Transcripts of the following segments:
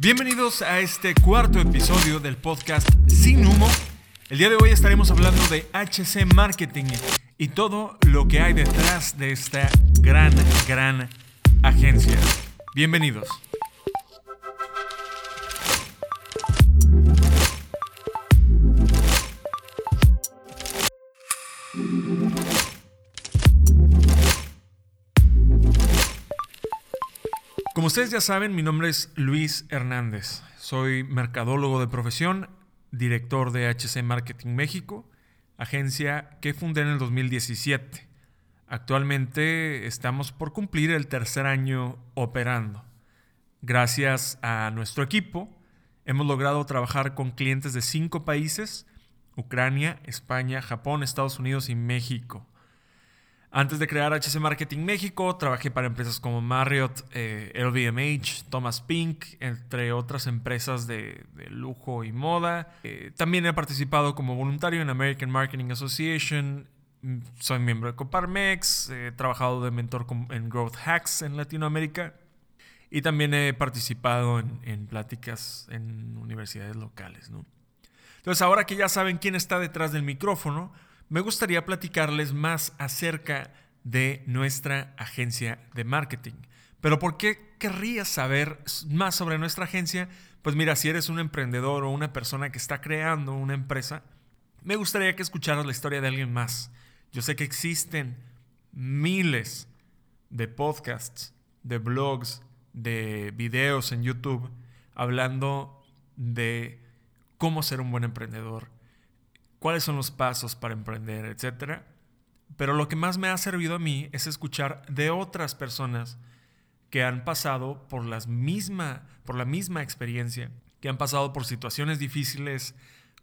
Bienvenidos a este cuarto episodio del podcast Sin Humo. El día de hoy estaremos hablando de HC Marketing y todo lo que hay detrás de esta gran, gran agencia. Bienvenidos. Ustedes ya saben, mi nombre es Luis Hernández. Soy mercadólogo de profesión, director de HC Marketing México, agencia que fundé en el 2017. Actualmente estamos por cumplir el tercer año operando. Gracias a nuestro equipo, hemos logrado trabajar con clientes de cinco países, Ucrania, España, Japón, Estados Unidos y México. Antes de crear HC Marketing México, trabajé para empresas como Marriott, LVMH, eh, Thomas Pink, entre otras empresas de, lujo y moda. Eh, también he participado como voluntario en American Marketing Association. Mm, soy miembro de Coparmex. He trabajado de mentor en Growth Hacks en Latinoamérica. Y también he participado en, pláticas en universidades locales. Entonces, ahora que ya saben quién está detrás del micrófono, me gustaría platicarles más acerca de nuestra agencia de marketing. Pero ¿por qué querrías saber más sobre nuestra agencia? Pues mira, si eres un emprendedor o una persona que está creando una empresa, me gustaría que escucharas la historia de alguien más. Yo sé que existen miles de podcasts, de blogs, de videos en YouTube hablando de cómo ser un buen emprendedor, cuáles son los pasos para emprender, etcétera. Pero lo que más me ha servido a mí es escuchar de otras personas que han pasado por, las misma, por la misma experiencia, que han pasado por situaciones difíciles,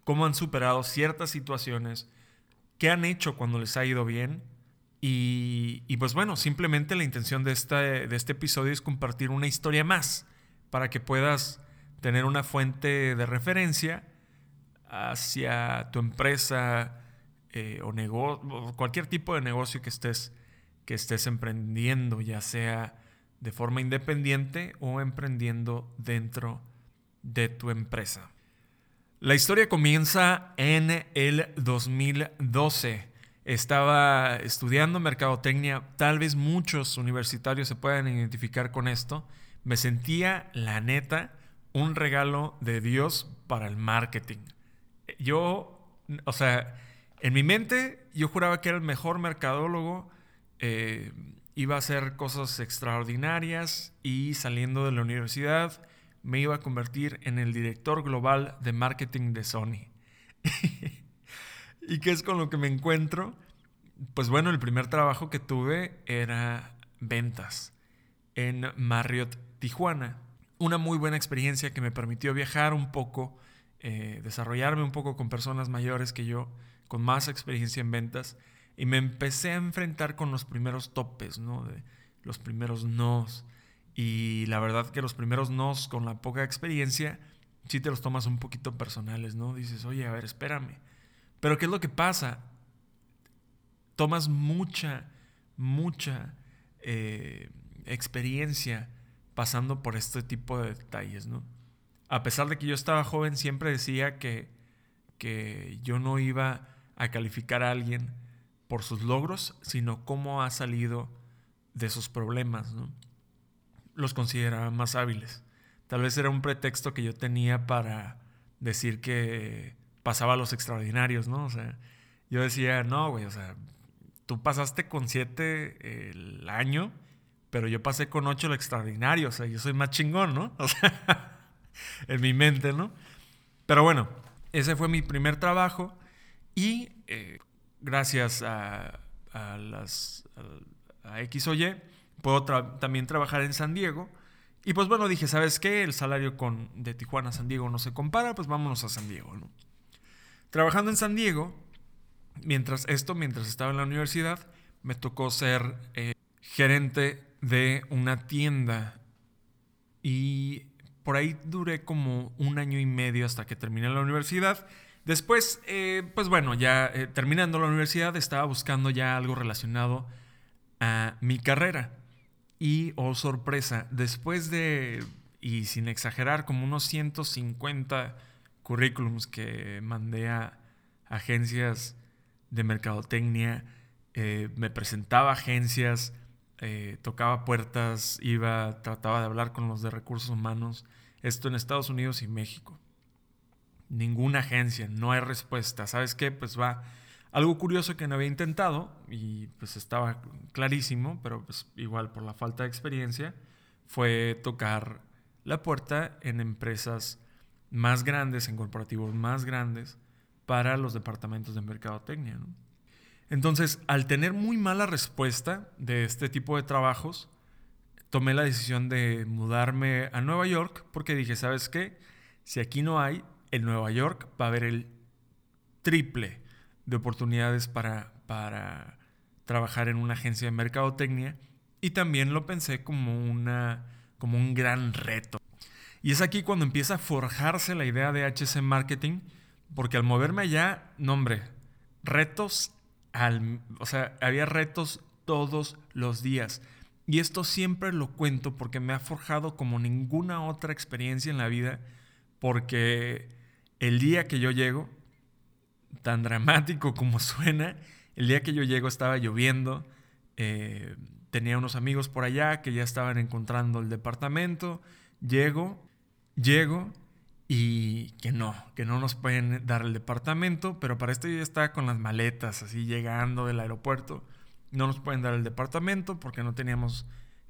cómo han superado ciertas situaciones, qué han hecho cuando les ha ido bien. Y, y pues bueno, simplemente la intención de este, de este episodio es compartir una historia más para que puedas tener una fuente de referencia hacia tu empresa eh, o, cualquier tipo de negocio que estés, que estés emprendiendo, ya sea de forma independiente o emprendiendo dentro de tu empresa. La historia comienza en el 2012. Estaba estudiando mercadotecnia, tal vez muchos universitarios se puedan identificar con esto. Me sentía, la neta, un regalo de Dios para el marketing yo, o sea, en mi mente yo juraba que era el mejor mercadólogo, eh, iba a hacer cosas extraordinarias y saliendo de la universidad me iba a convertir en el director global de marketing de Sony. ¿Y qué es con lo que me encuentro? Pues bueno, el primer trabajo que tuve era ventas en Marriott, Tijuana. Una muy buena experiencia que me permitió viajar un poco eh, desarrollarme un poco con personas mayores que yo, con más experiencia en ventas, y me empecé a enfrentar con los primeros topes, ¿no? De los primeros nos. Y la verdad que los primeros nos con la poca experiencia, sí te los tomas un poquito personales, ¿no? Dices, oye, a ver, espérame. Pero ¿qué es lo que pasa? Tomas mucha, mucha eh, experiencia pasando por este tipo de detalles, ¿no? A pesar de que yo estaba joven, siempre decía que, que yo no iba a calificar a alguien por sus logros, sino cómo ha salido de sus problemas. ¿no? Los consideraba más hábiles. Tal vez era un pretexto que yo tenía para decir que pasaba los extraordinarios, ¿no? O sea, yo decía, no, güey, o sea, tú pasaste con siete el año, pero yo pasé con ocho lo extraordinario, o sea, yo soy más chingón, ¿no? O sea, en mi mente, ¿no? Pero bueno, ese fue mi primer trabajo y eh, gracias a, las a, X o Y puedo también trabajar en San Diego. Y pues bueno, dije, ¿sabes qué? El salario con, de Tijuana a San Diego no se compara, pues vámonos a San Diego, ¿no? Trabajando en San Diego, mientras esto, mientras estaba en la universidad, me tocó ser eh, gerente de una tienda y por ahí duré como un año y medio hasta que terminé la universidad. Después, eh, pues bueno, ya eh, terminando la universidad estaba buscando ya algo relacionado a mi carrera. Y, oh sorpresa, después de y sin exagerar, como unos 150 currículums que mandé a agencias de mercadotecnia, eh, me presentaba agencias, eh, tocaba puertas, iba, trataba de hablar con los de recursos humanos, esto en Estados Unidos y México. Ninguna agencia, no hay respuesta. ¿Sabes qué? Pues va. Algo curioso que no había intentado y pues estaba clarísimo, pero pues igual por la falta de experiencia, fue tocar la puerta en empresas más grandes, en corporativos más grandes, para los departamentos de mercadotecnia. Entonces, al tener muy mala respuesta de este tipo de trabajos, tomé la decisión de mudarme a Nueva York porque dije, ¿sabes qué? Si aquí no hay, en Nueva York va a haber el triple de oportunidades para, para trabajar en una agencia de mercadotecnia y también lo pensé como, una, como un gran reto. Y es aquí cuando empieza a forjarse la idea de HC Marketing, porque al moverme allá, no hombre, retos, o sea, había retos todos los días. Y esto siempre lo cuento porque me ha forjado como ninguna otra experiencia en la vida, porque el día que yo llego, tan dramático como suena, el día que yo llego estaba lloviendo, eh, tenía unos amigos por allá que ya estaban encontrando el departamento, llego, llego y que no, que no nos pueden dar el departamento, pero para esto yo estaba con las maletas, así llegando del aeropuerto no nos pueden dar el departamento porque no teníamos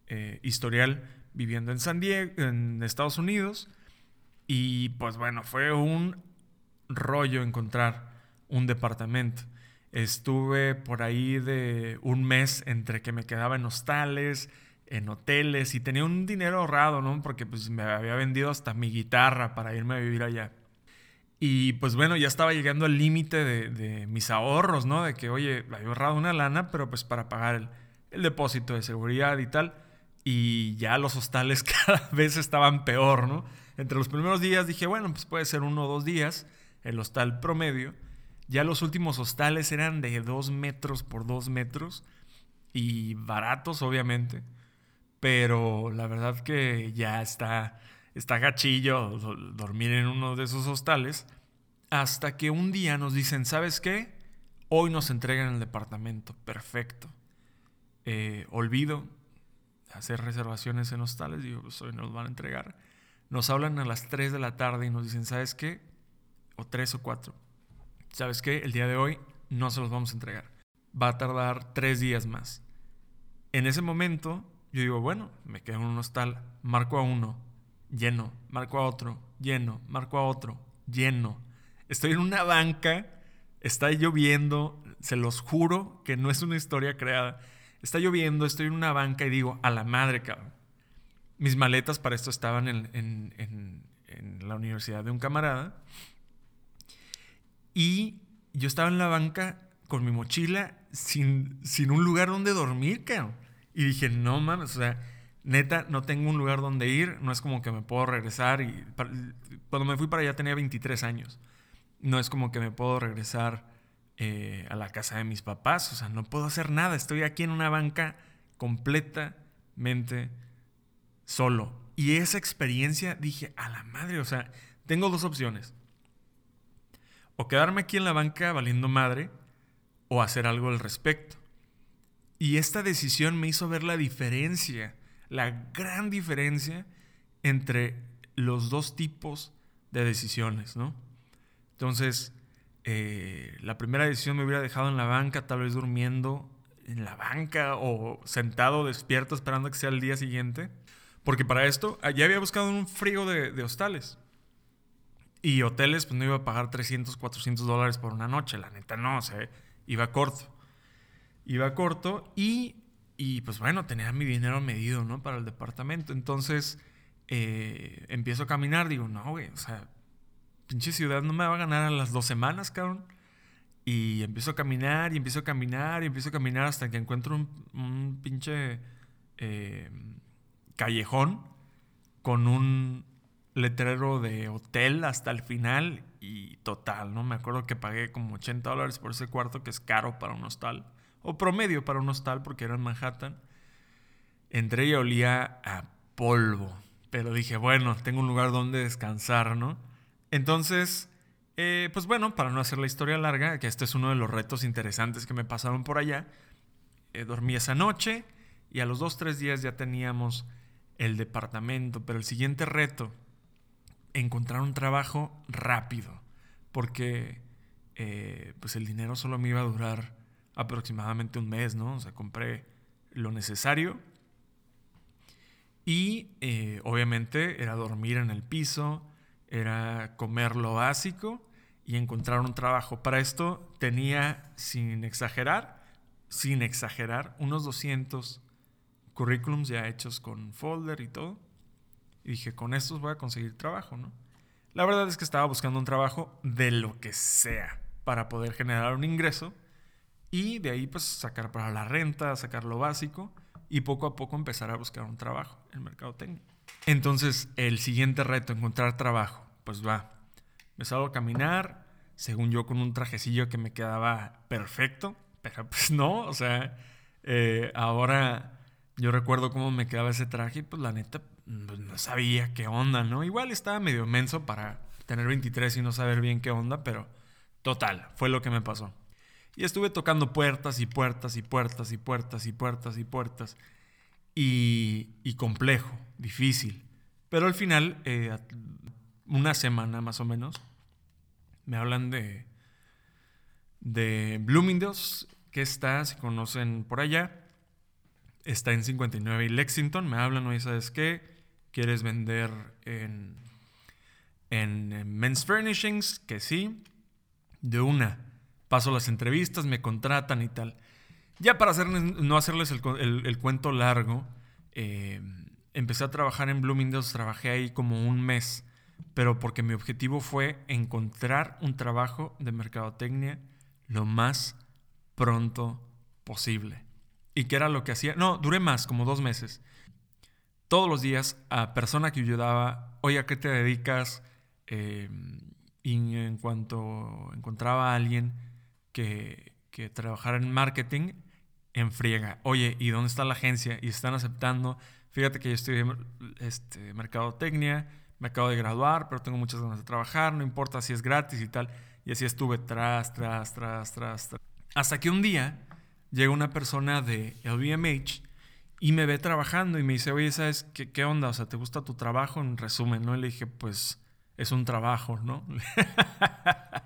eh, historial viviendo en San Diego, en Estados Unidos. Y pues bueno, fue un rollo encontrar un departamento. Estuve por ahí de un mes entre que me quedaba en hostales, en hoteles y tenía un dinero ahorrado, ¿no? Porque pues me había vendido hasta mi guitarra para irme a vivir allá. Y pues bueno, ya estaba llegando al límite de, mis ahorros, ¿no? De que, oye, había ahorrado una lana, pero pues para pagar el, depósito de seguridad y tal. Y ya los hostales cada vez estaban peor, ¿no? Entre los primeros días dije, bueno, pues puede ser uno o dos días, el hostal promedio. Ya los últimos hostales eran de dos metros por dos metros y baratos, obviamente. Pero la verdad que ya está está gachillo dormir en uno de esos hostales, hasta que un día nos dicen, ¿sabes qué? Hoy nos entregan el departamento, perfecto. Eh, olvido hacer reservaciones en hostales, digo, pues hoy nos van a entregar. Nos hablan a las 3 de la tarde y nos dicen, ¿sabes qué? O 3 o 4. ¿Sabes qué? El día de hoy no se los vamos a entregar. Va a tardar 3 días más. En ese momento, yo digo, bueno, me quedo en un hostal, marco a uno, lleno, marco a otro, lleno, marco a otro, lleno. Estoy en una banca, está lloviendo, se los juro que no es una historia creada. Está lloviendo, estoy en una banca y digo, a la madre, cabrón. Mis maletas para esto estaban en, la universidad de un camarada. Y yo estaba en la banca con mi mochila sin, sin un lugar donde dormir, cabrón. Y dije, no mames, o sea, neta, no tengo un lugar donde ir, no es como que me puedo regresar. Y cuando me fui para allá tenía 23 años. No es como que me puedo regresar eh, a la casa de mis papás, o sea, no puedo hacer nada. Estoy aquí en una banca completamente solo. Y esa experiencia dije, a la madre, o sea, tengo dos opciones. O quedarme aquí en la banca valiendo madre, o hacer algo al respecto. Y esta decisión me hizo ver la diferencia la gran diferencia entre los dos tipos de decisiones, ¿no? Entonces, eh, la primera decisión me hubiera dejado en la banca, tal vez durmiendo en la banca o sentado despierto esperando que sea el día siguiente. Porque para esto ya había buscado un frío de, hostales. Y hoteles, pues no iba a pagar 300, 400 dólares por una noche. La neta no, o sea, iba corto. Iba corto y y pues bueno, tenía mi dinero medido, ¿no? Para el departamento. Entonces eh, empiezo a caminar, digo, no, güey, o sea, pinche ciudad no me va a ganar a las dos semanas, cabrón. Y empiezo a caminar y empiezo a caminar y empiezo a caminar hasta que encuentro un, pinche eh, callejón con un letrero de hotel hasta el final y total, ¿no? Me acuerdo que pagué como 80 dólares por ese cuarto que es caro para un hostal o promedio para un hostal porque era en Manhattan. Entré y olía a polvo, pero dije, bueno, tengo un lugar donde descansar, ¿no? Entonces, eh, pues bueno, para no hacer la historia larga, que este es uno de los retos interesantes que me pasaron por allá, eh, dormí esa noche y a los dos, tres días ya teníamos el departamento, pero el siguiente reto, encontrar un trabajo rápido, porque eh, pues el dinero solo me iba a durar aproximadamente un mes, ¿no? O sea, compré lo necesario y obviamente era dormir en el piso, era comer lo básico y encontrar un trabajo. Para esto tenía, sin exagerar, sin exagerar, unos 200 currículums ya hechos con folder y todo. Y dije, con estos voy a conseguir trabajo, ¿no? La verdad es que estaba buscando un trabajo de lo que sea para poder generar un ingreso y de ahí pues sacar para la renta, sacar lo básico y poco a poco empezar a buscar un trabajo en mercado técnico. Entonces, el siguiente reto, encontrar trabajo, pues va. Me salgo a caminar, según yo con un trajecillo que me quedaba perfecto, pero pues no, o sea, eh, ahora yo recuerdo cómo me quedaba ese traje y pues la neta pues, no sabía qué onda, ¿no? Igual estaba medio menso para tener 23 y no saber bien qué onda, pero total, fue lo que me pasó. Y estuve tocando puertas y puertas y puertas y puertas y puertas y puertas. Y, y complejo, difícil. Pero al final, eh, una semana más o menos, me hablan de, de Bloomingdale's, que está, si conocen por allá, está en 59 y Lexington. Me hablan, oye, ¿sabes qué? ¿Quieres vender en, en, Men's Furnishings? Que sí. De una. Paso las entrevistas, me contratan y tal. Ya para hacer, no hacerles el, cuento largo, eh, empecé a trabajar en Bloomingdale's, trabajé ahí como un mes, pero porque mi objetivo fue encontrar un trabajo de mercadotecnia lo más pronto posible. ¿Y qué era lo que hacía? No, duré más, como dos meses. Todos los días a persona que ayudaba, oye, ¿a qué te dedicas? Eh, y en cuanto encontraba a alguien que, que en marketing, en friega, oye, ¿y dónde está la agencia? Y están aceptando fíjate que yo estudié este, mercadotecnia, me acabo de graduar, pero tengo muchas ganas de trabajar, no importa si es gratis y tal. Y así estuve tras, tras, tras, tras, tras. Hasta que un día llega una persona de LVMH y me ve trabajando y me dice, oye, ¿sabes qué, qué onda? O sea, ¿te gusta tu trabajo? En resumen, ¿no? Y le dije, pues es un trabajo, ¿no?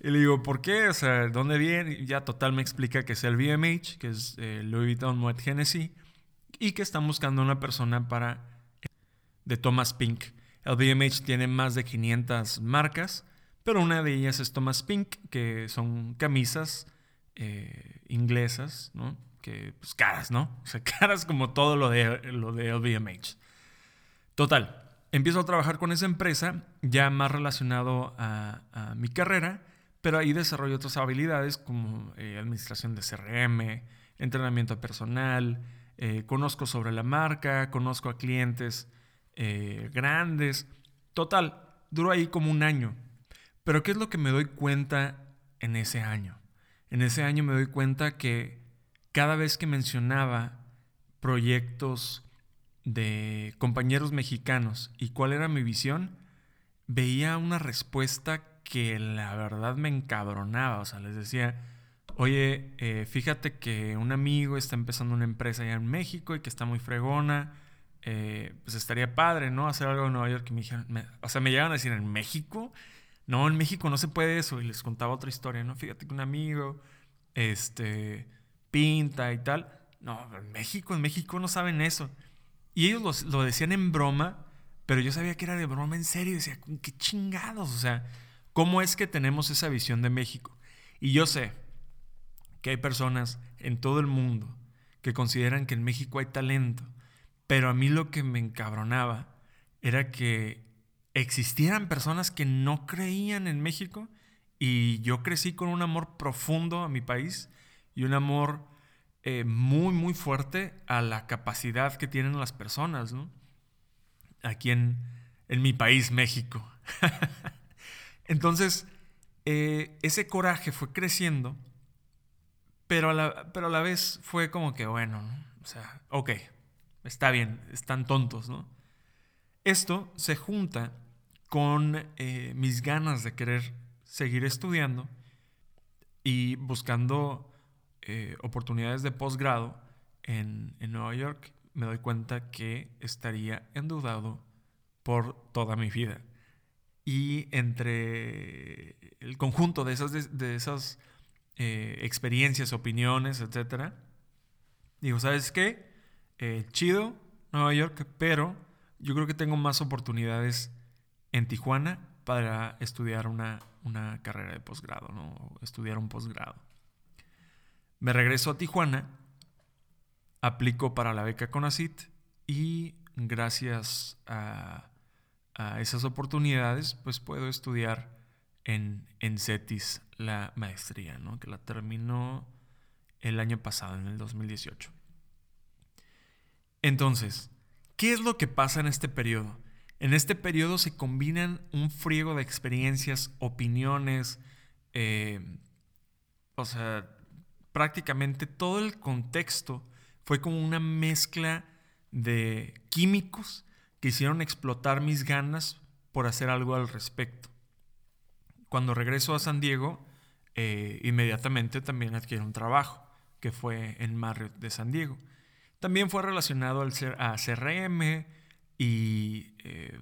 y le digo, ¿por qué? O sea, ¿dónde viene? Y ya total me explica que es el VMH, que es eh, Louis Vuitton Moet Hennessy y que están buscando una persona para de Thomas Pink. El BMH tiene más de 500 marcas, pero una de ellas es Thomas Pink, que son camisas eh, inglesas, ¿no? Que, pues caras, ¿no? O sea, caras como todo lo de, lo de LVMH. Total, empiezo a trabajar con esa empresa, ya más relacionado a, mi carrera, pero ahí desarrollo otras habilidades como eh, administración de CRM, entrenamiento personal, eh, conozco sobre la marca, conozco a clientes eh, grandes. Total, duró ahí como un año. Pero ¿qué es lo que me doy cuenta en ese año? En ese año me doy cuenta que cada vez que mencionaba proyectos de compañeros mexicanos y cuál era mi visión, veía una respuesta que la verdad me encabronaba. O sea, les decía, Oye, eh, fíjate que un amigo está empezando una empresa allá en México y que está muy fregona. Eh, pues estaría padre, ¿no? Hacer algo en Nueva York. Y me dijeron, o sea, me llegan a decir, ¿en México? No, en México no se puede eso. Y les contaba otra historia, ¿no? Fíjate que un amigo, este, pinta y tal. No, en México, en México no saben eso. Y ellos lo, decían en broma, pero yo sabía que era de broma en serio. Decía, ¿qué chingados? O sea, ¿cómo es que tenemos esa visión de México? Y yo sé, que hay personas en todo el mundo que consideran que en México hay talento, pero a mí lo que me encabronaba era que existieran personas que no creían en México y yo crecí con un amor profundo a mi país y un amor eh, muy, muy fuerte a la capacidad que tienen las personas, ¿no? Aquí en, en mi país, México. Entonces, eh, ese coraje fue creciendo pero a la, pero a la vez fue como que, bueno, o sea, ok, está bien, están tontos, ¿no? Esto se junta con eh, mis ganas de querer seguir estudiando y buscando eh, oportunidades de posgrado en, en Nueva York, me doy cuenta que estaría endeudado por toda mi vida. Y entre el conjunto de esas, de, esas eh, experiencias, opiniones, etc., digo, ¿sabes qué? Eh, chido, Nueva York, pero yo creo que tengo más oportunidades en Tijuana para estudiar una, una carrera de posgrado, ¿no? estudiar un posgrado. Me regreso a Tijuana, aplico para la beca CONACIT y gracias a, esas oportunidades, pues puedo estudiar en, en CETIS la maestría, ¿no? que la terminó el año pasado, en el 2018. Entonces, ¿qué es lo que pasa en este periodo? En este periodo se combinan un friego de experiencias, opiniones, eh, o sea, prácticamente todo el contexto fue como una mezcla de químicos que hicieron explotar mis ganas por hacer algo al respecto. Cuando regreso a San Diego, eh, inmediatamente también adquiero un trabajo, que fue en Marriott de San Diego. También fue relacionado al, a CRM, y eh,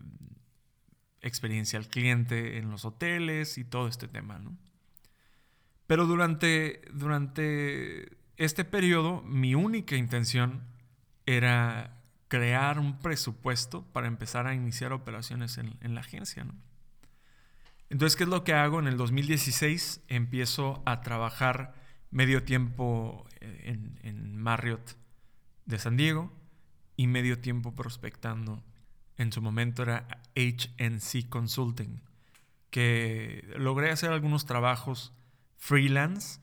experiencia al cliente en los hoteles y todo este tema, ¿no? Pero durante, durante este periodo mi única intención era crear un presupuesto para empezar a iniciar operaciones en, la agencia, ¿no? Entonces, ¿qué es lo que hago? En el 2016 empiezo a trabajar medio tiempo en, en Marriott de San Diego y medio tiempo prospectando. En su momento era HNC Consulting, que logré hacer algunos trabajos freelance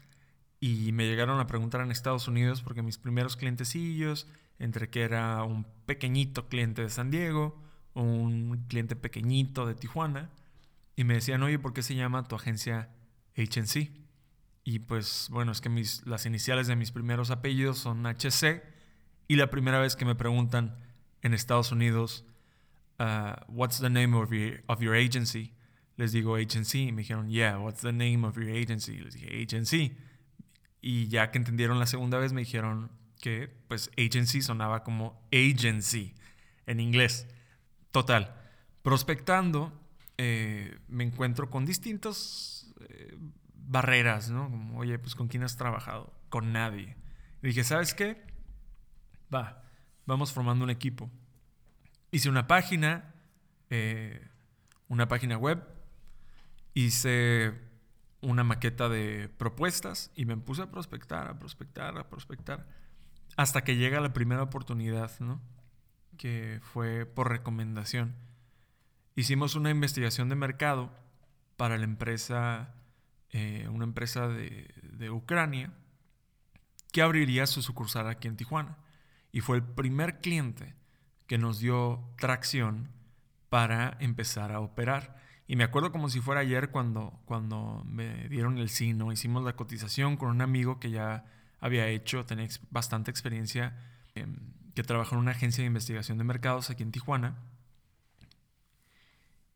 y me llegaron a preguntar en Estados Unidos porque mis primeros clientecillos, entre que era un pequeñito cliente de San Diego, un cliente pequeñito de Tijuana, y me decían, oye, ¿por qué se llama tu agencia HNC? Y pues bueno, es que mis, las iniciales de mis primeros apellidos son HC y la primera vez que me preguntan en Estados Unidos, uh, what's the name of your, of your agency? Les digo agency y me dijeron, yeah, what's the name of your agency? Les dije agency. Y ya que entendieron la segunda vez me dijeron que pues agency sonaba como agency en inglés. Total. Prospectando eh, me encuentro con distintas eh, barreras, ¿no? Como, oye, pues ¿con quién has trabajado? Con nadie. Y dije, ¿sabes qué? va, vamos formando un equipo. Hice una página, eh, una página web, hice una maqueta de propuestas y me puse a prospectar, a prospectar, a prospectar, hasta que llega la primera oportunidad, ¿no? Que fue por recomendación. Hicimos una investigación de mercado para la empresa, eh, una empresa de, Ucrania, que abriría su sucursal aquí en Tijuana y fue el primer cliente que nos dio tracción para empezar a operar. Y me acuerdo como si fuera ayer cuando, cuando me dieron el sino, hicimos la cotización con un amigo que ya había hecho, tenía bastante experiencia, em, que trabajó en una agencia de investigación de mercados aquí en Tijuana.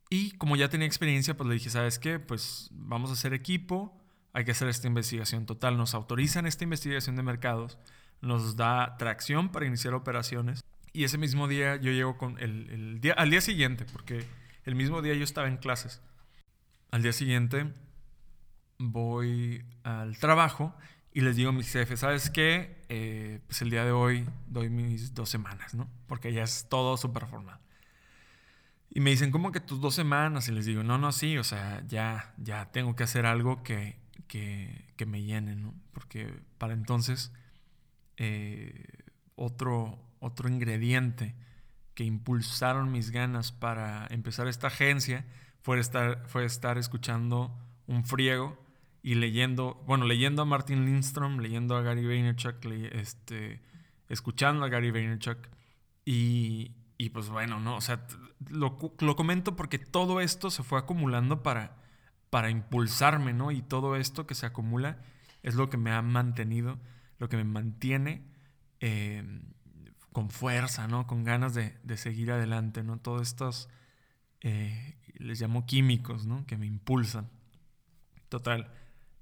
Y como ya tenía experiencia, pues le dije, ¿sabes qué? Pues vamos a hacer equipo, hay que hacer esta investigación total, nos autorizan esta investigación de mercados nos da tracción para iniciar operaciones. Y ese mismo día yo llego con el, día, al día siguiente, porque el mismo día yo estaba en clases. Al día siguiente voy al trabajo y les digo a mis jefes, ¿sabes qué? Eh, pues el día de hoy doy mis dos semanas, ¿no? Porque ya es todo súper formal. Y me dicen, ¿cómo que tus dos semanas? Y les digo, no, no, sí, o sea, ya, ya tengo que hacer algo que, que, que me llene, ¿no? Porque para entonces eh, otro, otro ingrediente que impulsaron mis ganas para empezar esta agencia fue estar, fue estar escuchando un friego y leyendo, bueno, leyendo a Martin Lindstrom, leyendo a Gary Vaynerchuk, este, escuchando a Gary Vaynerchuk y, y pues bueno, ¿no? O sea, lo, lo, comento porque todo esto se fue acumulando para, para impulsarme, ¿no? Y todo esto que se acumula es lo que me ha mantenido lo que me mantiene eh, con fuerza, ¿no? Con ganas de, seguir adelante, ¿no? Todos estos, eh, les llamo químicos, ¿no? Que me impulsan. Total,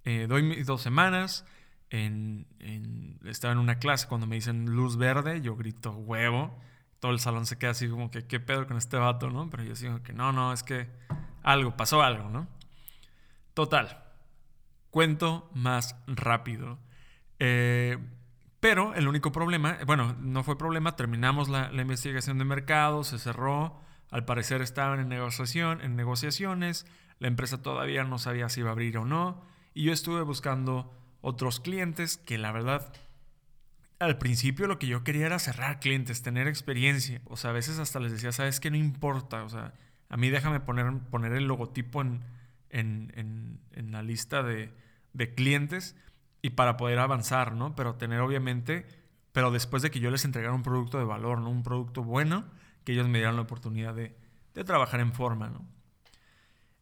eh, doy mis dos semanas, estaba en una clase cuando me dicen luz verde, yo grito huevo, todo el salón se queda así como que, ¿qué pedo con este vato, no? Pero yo digo que no, no, es que algo, pasó algo, ¿no? Total, cuento más rápido. Eh, pero el único problema, bueno, no fue problema, terminamos la, investigación de mercado, se cerró, al parecer estaban en negociación, en negociaciones, la empresa todavía no sabía si iba a abrir o no, y yo estuve buscando otros clientes que la verdad al principio lo que yo quería era cerrar clientes, tener experiencia. O sea, a veces hasta les decía, ¿sabes qué? No importa. O sea, a mí déjame poner, poner el logotipo en, en, en, la lista de, de, clientes y para poder avanzar, ¿no? Pero tener obviamente, pero después de que yo les entregara un producto de valor, ¿no? Un producto bueno, que ellos me dieran la oportunidad de, de trabajar en forma, ¿no?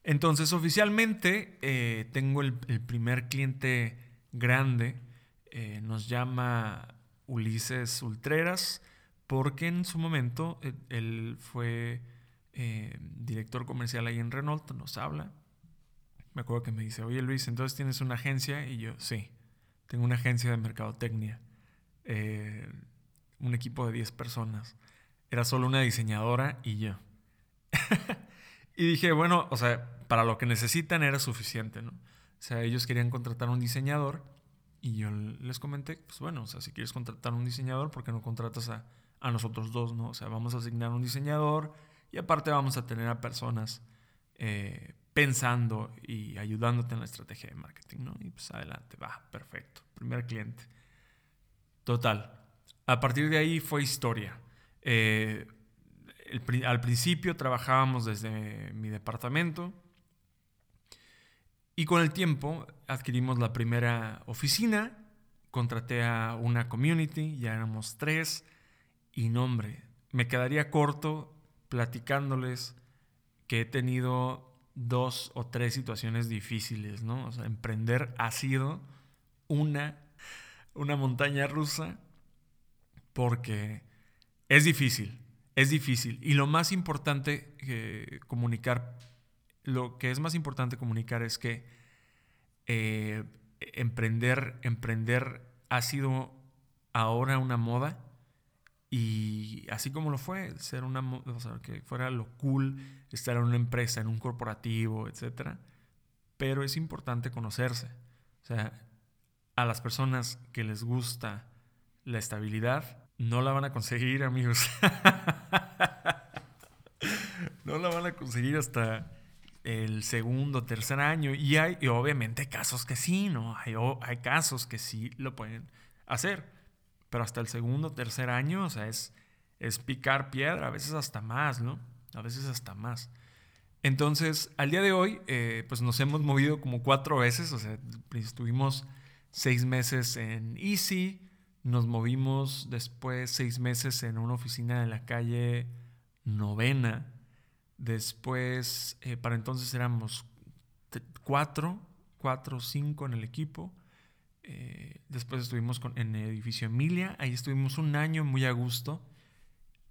Entonces, oficialmente, eh, tengo el, primer cliente grande. Eh, nos llama Ulises Ultreras, porque en su momento eh, él fue director comercial ahí en Renault, nos habla. Me acuerdo que me dice, oye Luis, entonces tienes una agencia y yo, sí. Tengo una agencia de mercadotecnia, un equipo de 10 personas. Era solo una diseñadora y yo. y dije, bueno, o sea, para lo que necesitan era suficiente, ¿no? O sea, ellos querían contratar un diseñador y yo les comenté, pues bueno, o sea, si quieres contratar un diseñador, ¿por qué no contratas a, a nosotros dos, ¿no? O sea, vamos a asignar un diseñador y aparte vamos a tener a personas eh, pensando y ayudándote en la estrategia de marketing, ¿no? Y pues adelante, va, perfecto. Primer cliente. Total. A partir de ahí fue historia. Eh, al principio trabajábamos desde mi departamento y con el tiempo adquirimos la primera oficina, contraté a una community, ya éramos tres y nombre, me quedaría corto platicándoles que he tenido dos o tres situaciones difíciles, ¿no? O sea, emprender ha sido una, una montaña rusa porque es difícil, es difícil. Y lo más importante que comunicar, lo que es más importante comunicar es que eh, emprender, emprender ha sido ahora una moda y así como lo fue, ser una, o sea, que fuera lo cool estar en una empresa, en un corporativo, etc. Pero es importante conocerse. O sea, a las personas que les gusta la estabilidad, no la van a conseguir, amigos. no la van a conseguir hasta el segundo, tercer año. Y hay, obviamente, casos que sí, ¿no? Hay, hay casos que sí lo pueden hacer pero hasta el segundo, tercer año, o sea, es, es picar piedra, a veces hasta más, ¿no? A veces hasta más. Entonces, al día de hoy, eh, pues nos hemos movido como cuatro veces, o sea, estuvimos seis meses en Easy, nos movimos después seis meses en una oficina de la calle Novena, después, eh, para entonces éramos cuatro, cuatro o cinco en el equipo, eh, después estuvimos en el edificio Emilia, ahí estuvimos un año muy a gusto,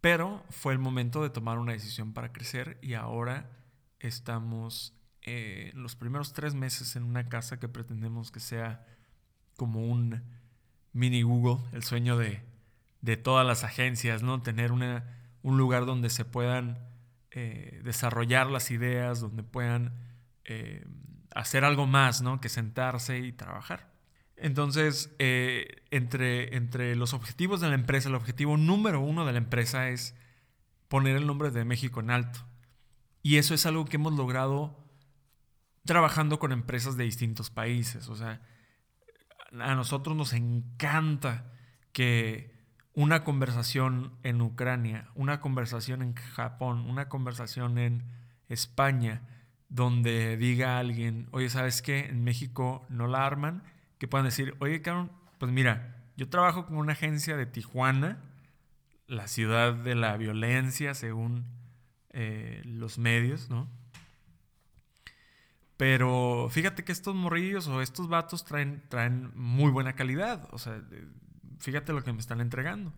pero fue el momento de tomar una decisión para crecer y ahora estamos eh, los primeros tres meses en una casa que pretendemos que sea como un mini Google, el sueño de, todas las agencias, ¿no? Tener una, un lugar donde se puedan eh, desarrollar las ideas, donde puedan hacer algo más, ¿no? Que sentarse y trabajar. Entonces, eh, entre, entre los objetivos de la empresa, el objetivo número uno de la empresa es poner el nombre de México en alto. Y eso es algo que hemos logrado trabajando con empresas de distintos países. O sea, a nosotros nos encanta que una conversación en Ucrania, una conversación en Japón, una conversación en España, donde diga alguien, oye, ¿sabes qué? En México no la arman que puedan decir, oye, cabrón, pues mira, yo trabajo con una agencia de Tijuana, la ciudad de la violencia según eh, los medios, ¿no? Pero fíjate que estos morrillos o estos vatos traen, traen muy buena calidad. O sea, fíjate lo que me están entregando.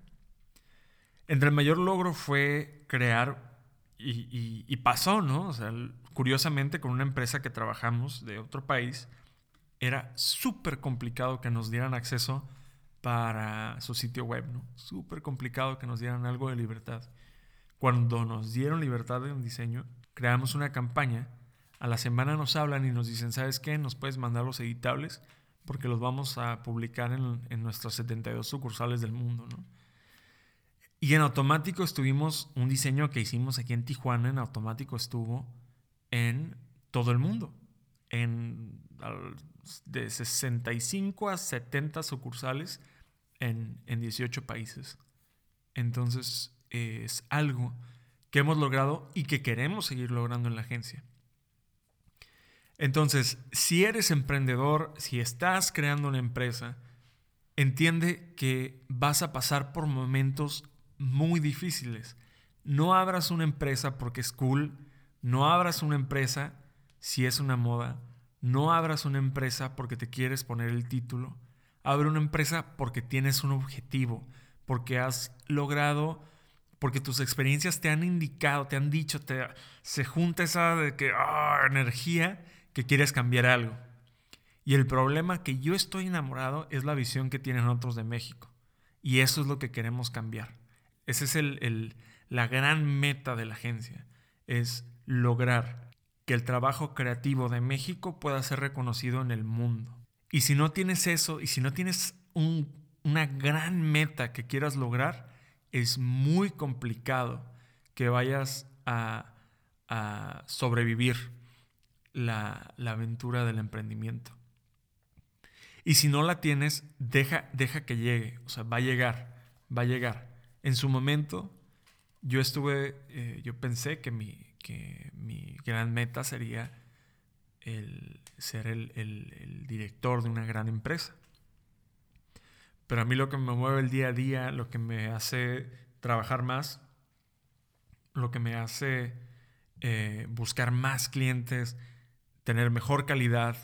Entre el mayor logro fue crear, y, pasó, ¿no? O sea, curiosamente con una empresa que trabajamos de otro país, era súper complicado que nos dieran acceso para su sitio web, ¿no? Súper complicado que nos dieran algo de libertad. Cuando nos dieron libertad de diseño, creamos una campaña. A la semana nos hablan y nos dicen, ¿sabes qué? Nos puedes mandar los editables porque los vamos a publicar en, en nuestras 72 sucursales del mundo, ¿no? Y en automático estuvimos, un diseño que hicimos aquí en Tijuana, en automático estuvo en todo el mundo. En, de 65 a 70 sucursales en, en 18 países. Entonces es algo que hemos logrado y que queremos seguir logrando en la agencia. Entonces, si eres emprendedor, si estás creando una empresa, entiende que vas a pasar por momentos muy difíciles. No abras una empresa porque es cool, no abras una empresa si es una moda, no abras una empresa porque te quieres poner el título, abre una empresa porque tienes un objetivo, porque has logrado, porque tus experiencias te han indicado, te han dicho, te, se junta esa de que, ah, energía que quieres cambiar algo. Y el problema que yo estoy enamorado es la visión que tienen otros de México. Y eso es lo que queremos cambiar. Esa es el, la gran meta de la agencia, es lograr que el trabajo creativo de México pueda ser reconocido en el mundo. Y si no tienes eso, y si no tienes una gran meta que quieras lograr, es muy complicado que vayas a, sobrevivir la, aventura del emprendimiento. Y si no la tienes, deja, deja que llegue, o sea, va a llegar, va a llegar en su momento yo estuve, eh, yo pensé que mi, que mi gran meta sería el ser el, director de una gran empresa. Pero a mí lo que me mueve el día a día, lo que me hace trabajar más, lo que me hace eh, buscar más clientes, tener mejor calidad,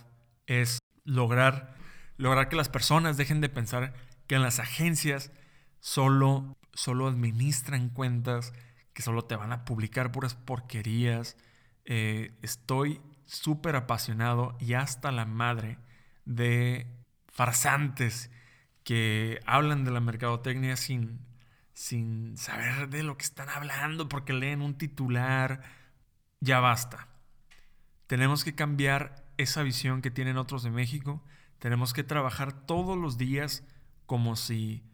es lograr, lograr que las personas dejen de pensar que en las agencias solo solo administran cuentas, que solo te van a publicar puras porquerías. Eh, estoy súper apasionado y hasta la madre de farsantes que hablan de la mercadotecnia sin, sin saber de lo que están hablando porque leen un titular. Ya basta. Tenemos que cambiar esa visión que tienen otros de México. Tenemos que trabajar todos los días como si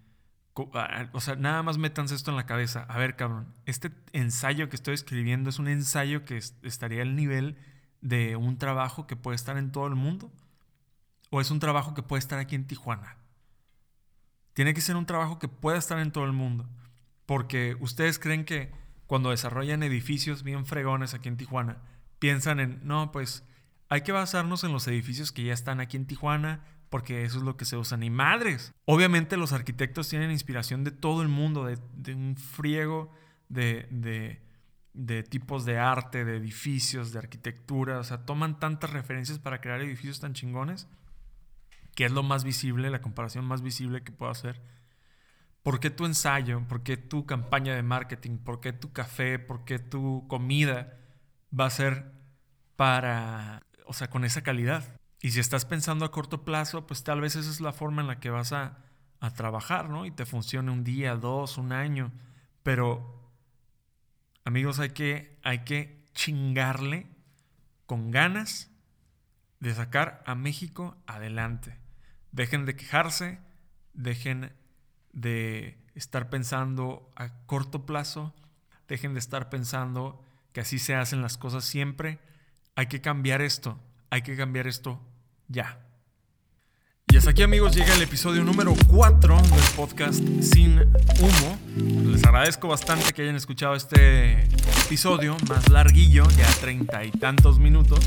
o sea, nada más métanse esto en la cabeza. A ver, cabrón, este ensayo que estoy escribiendo es un ensayo que estaría al nivel de un trabajo que puede estar en todo el mundo. ¿O es un trabajo que puede estar aquí en Tijuana? Tiene que ser un trabajo que pueda estar en todo el mundo. Porque ustedes creen que cuando desarrollan edificios bien fregones aquí en Tijuana, piensan en, no, pues hay que basarnos en los edificios que ya están aquí en Tijuana, porque eso es lo que se usa, ni madres. Obviamente los arquitectos tienen inspiración de todo el mundo, de, un friego de, de, tipos de arte, de edificios, de arquitectura, o sea, toman tantas referencias para crear edificios tan chingones, que es lo más visible, la comparación más visible que puedo hacer. ¿Por qué tu ensayo? ¿Por qué tu campaña de marketing? ¿Por qué tu café? ¿Por qué tu comida va a ser para, o sea, con esa calidad? Y si estás pensando a corto plazo, pues tal vez esa es la forma en la que vas a, trabajar, ¿no? Y te funcione un día, dos, un año. Pero, amigos, hay que, hay que chingarle con ganas de sacar a México adelante. Dejen de quejarse, dejen de estar pensando a corto plazo, dejen de estar pensando que así se hacen las cosas siempre. Hay que cambiar esto hay que cambiar esto ya. Y hasta aquí amigos llega el episodio número 4 del podcast Sin Humo. Les agradezco bastante que hayan escuchado este episodio más larguillo, ya treinta y tantos minutos.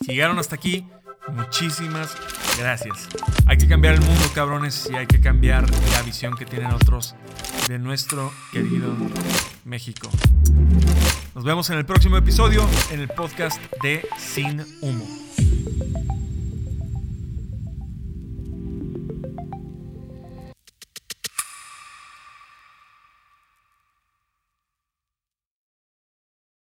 Si llegaron hasta aquí, muchísimas gracias. Hay que cambiar el mundo, cabrones, y hay que cambiar la visión que tienen otros de nuestro querido México. Nos vemos en el próximo episodio en el podcast de Sin Humo.